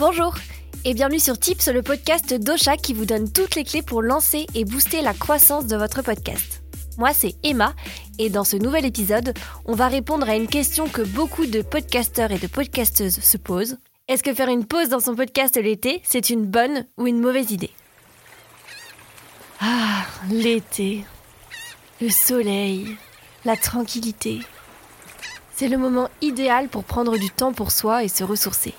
Bonjour et bienvenue sur Tips, le podcast d'Ocha qui vous donne toutes les clés pour lancer et booster la croissance de votre podcast. Moi, c'est Emma et dans ce nouvel épisode, on va répondre à une question que beaucoup de podcasteurs et de podcasteuses se posent. Est-ce que faire une pause dans son podcast l'été, c'est une bonne ou une mauvaise idée? Ah, l'été. Le soleil, la tranquillité. C'est le moment idéal pour prendre du temps pour soi et se ressourcer.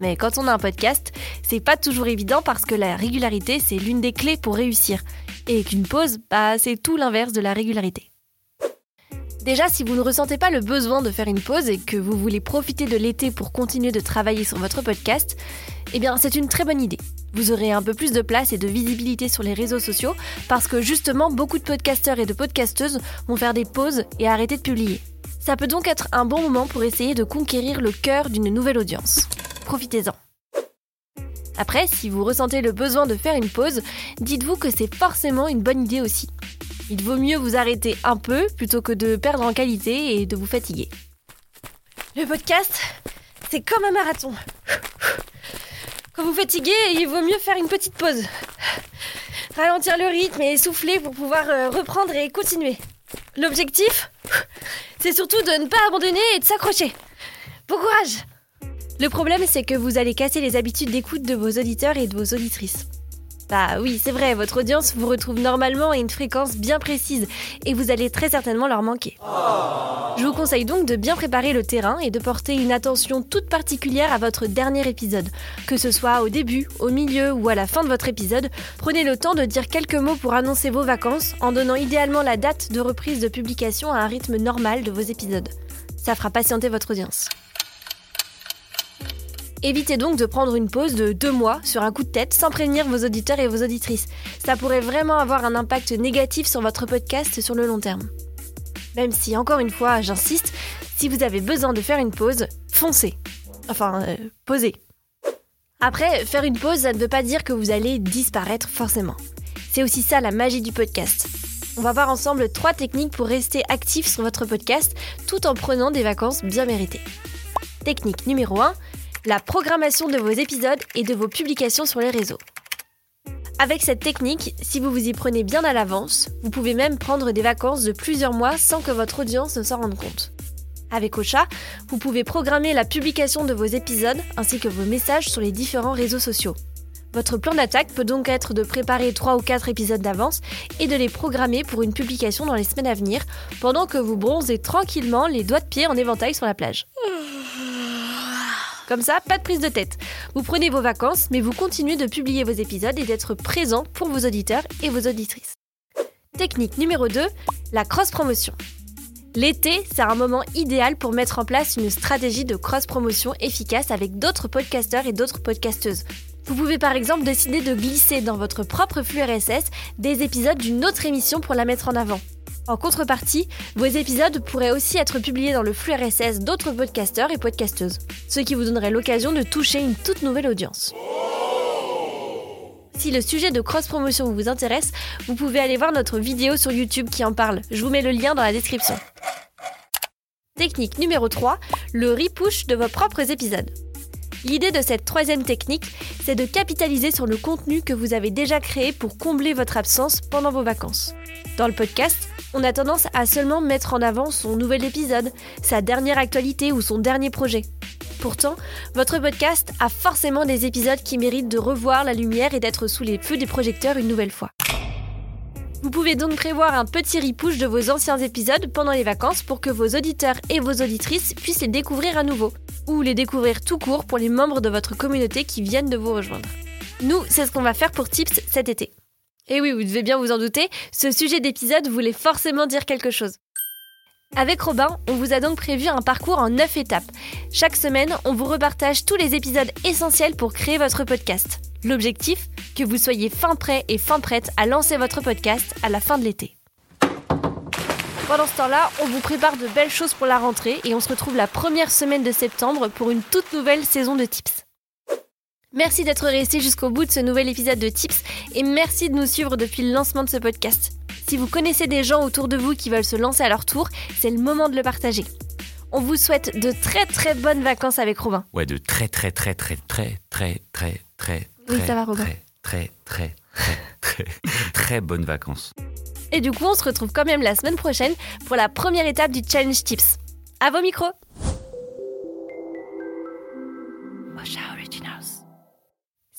Mais quand on a un podcast, c'est pas toujours évident parce que la régularité, c'est l'une des clés pour réussir. Et qu'une pause, bah, c'est tout l'inverse de la régularité. Déjà, si vous ne ressentez pas le besoin de faire une pause et que vous voulez profiter de l'été pour continuer de travailler sur votre podcast, eh bien, c'est une très bonne idée. Vous aurez un peu plus de place et de visibilité sur les réseaux sociaux parce que justement, beaucoup de podcasteurs et de podcasteuses vont faire des pauses et arrêter de publier. Ça peut donc être un bon moment pour essayer de conquérir le cœur d'une nouvelle audience profitez-en. Après, si vous ressentez le besoin de faire une pause, dites-vous que c'est forcément une bonne idée aussi. Il vaut mieux vous arrêter un peu plutôt que de perdre en qualité et de vous fatiguer. Le podcast, c'est comme un marathon. Quand vous fatiguez, il vaut mieux faire une petite pause. Ralentir le rythme et souffler pour pouvoir euh, reprendre et continuer. L'objectif, c'est surtout de ne pas abandonner et de s'accrocher. Bon courage le problème, c'est que vous allez casser les habitudes d'écoute de vos auditeurs et de vos auditrices. Bah oui, c'est vrai, votre audience vous retrouve normalement à une fréquence bien précise et vous allez très certainement leur manquer. Je vous conseille donc de bien préparer le terrain et de porter une attention toute particulière à votre dernier épisode. Que ce soit au début, au milieu ou à la fin de votre épisode, prenez le temps de dire quelques mots pour annoncer vos vacances en donnant idéalement la date de reprise de publication à un rythme normal de vos épisodes. Ça fera patienter votre audience. Évitez donc de prendre une pause de deux mois sur un coup de tête sans prévenir vos auditeurs et vos auditrices. Ça pourrait vraiment avoir un impact négatif sur votre podcast sur le long terme. Même si, encore une fois, j'insiste, si vous avez besoin de faire une pause, foncez. Enfin, euh, posez. Après, faire une pause, ça ne veut pas dire que vous allez disparaître forcément. C'est aussi ça la magie du podcast. On va voir ensemble trois techniques pour rester actif sur votre podcast tout en prenant des vacances bien méritées. Technique numéro 1, la programmation de vos épisodes et de vos publications sur les réseaux. Avec cette technique, si vous vous y prenez bien à l'avance, vous pouvez même prendre des vacances de plusieurs mois sans que votre audience ne s'en rende compte. Avec Ocha, vous pouvez programmer la publication de vos épisodes ainsi que vos messages sur les différents réseaux sociaux. Votre plan d'attaque peut donc être de préparer 3 ou 4 épisodes d'avance et de les programmer pour une publication dans les semaines à venir, pendant que vous bronzez tranquillement les doigts de pied en éventail sur la plage. Comme ça, pas de prise de tête. Vous prenez vos vacances, mais vous continuez de publier vos épisodes et d'être présent pour vos auditeurs et vos auditrices. Technique numéro 2, la cross-promotion. L'été, c'est un moment idéal pour mettre en place une stratégie de cross-promotion efficace avec d'autres podcasteurs et d'autres podcasteuses. Vous pouvez par exemple décider de glisser dans votre propre flux RSS des épisodes d'une autre émission pour la mettre en avant. En contrepartie, vos épisodes pourraient aussi être publiés dans le flux RSS d'autres podcasteurs et podcasteuses, ce qui vous donnerait l'occasion de toucher une toute nouvelle audience. Si le sujet de cross-promotion vous intéresse, vous pouvez aller voir notre vidéo sur YouTube qui en parle. Je vous mets le lien dans la description. Technique numéro 3, le repush de vos propres épisodes. L'idée de cette troisième technique, c'est de capitaliser sur le contenu que vous avez déjà créé pour combler votre absence pendant vos vacances. Dans le podcast, on a tendance à seulement mettre en avant son nouvel épisode, sa dernière actualité ou son dernier projet. Pourtant, votre podcast a forcément des épisodes qui méritent de revoir la lumière et d'être sous les feux des projecteurs une nouvelle fois. Vous pouvez donc prévoir un petit repush de vos anciens épisodes pendant les vacances pour que vos auditeurs et vos auditrices puissent les découvrir à nouveau, ou les découvrir tout court pour les membres de votre communauté qui viennent de vous rejoindre. Nous, c'est ce qu'on va faire pour Tips cet été. Et oui, vous devez bien vous en douter, ce sujet d'épisode voulait forcément dire quelque chose. Avec Robin, on vous a donc prévu un parcours en 9 étapes. Chaque semaine, on vous repartage tous les épisodes essentiels pour créer votre podcast. L'objectif Que vous soyez fin prêt et fin prête à lancer votre podcast à la fin de l'été. Pendant ce temps-là, on vous prépare de belles choses pour la rentrée et on se retrouve la première semaine de septembre pour une toute nouvelle saison de Tips. Merci d'être resté jusqu'au bout de ce nouvel épisode de Tips et merci de nous suivre depuis le lancement de ce podcast. Si vous connaissez des gens autour de vous qui veulent se lancer à leur tour, c'est le moment de le partager. On vous souhaite de très très bonnes vacances avec Robin. Ouais, de très très très très très très très très Oui, très ça va, Robin. très très très très très très bonnes vacances. Et du coup, on se retrouve quand même la semaine prochaine pour la première étape du Challenge Tips. À vos micros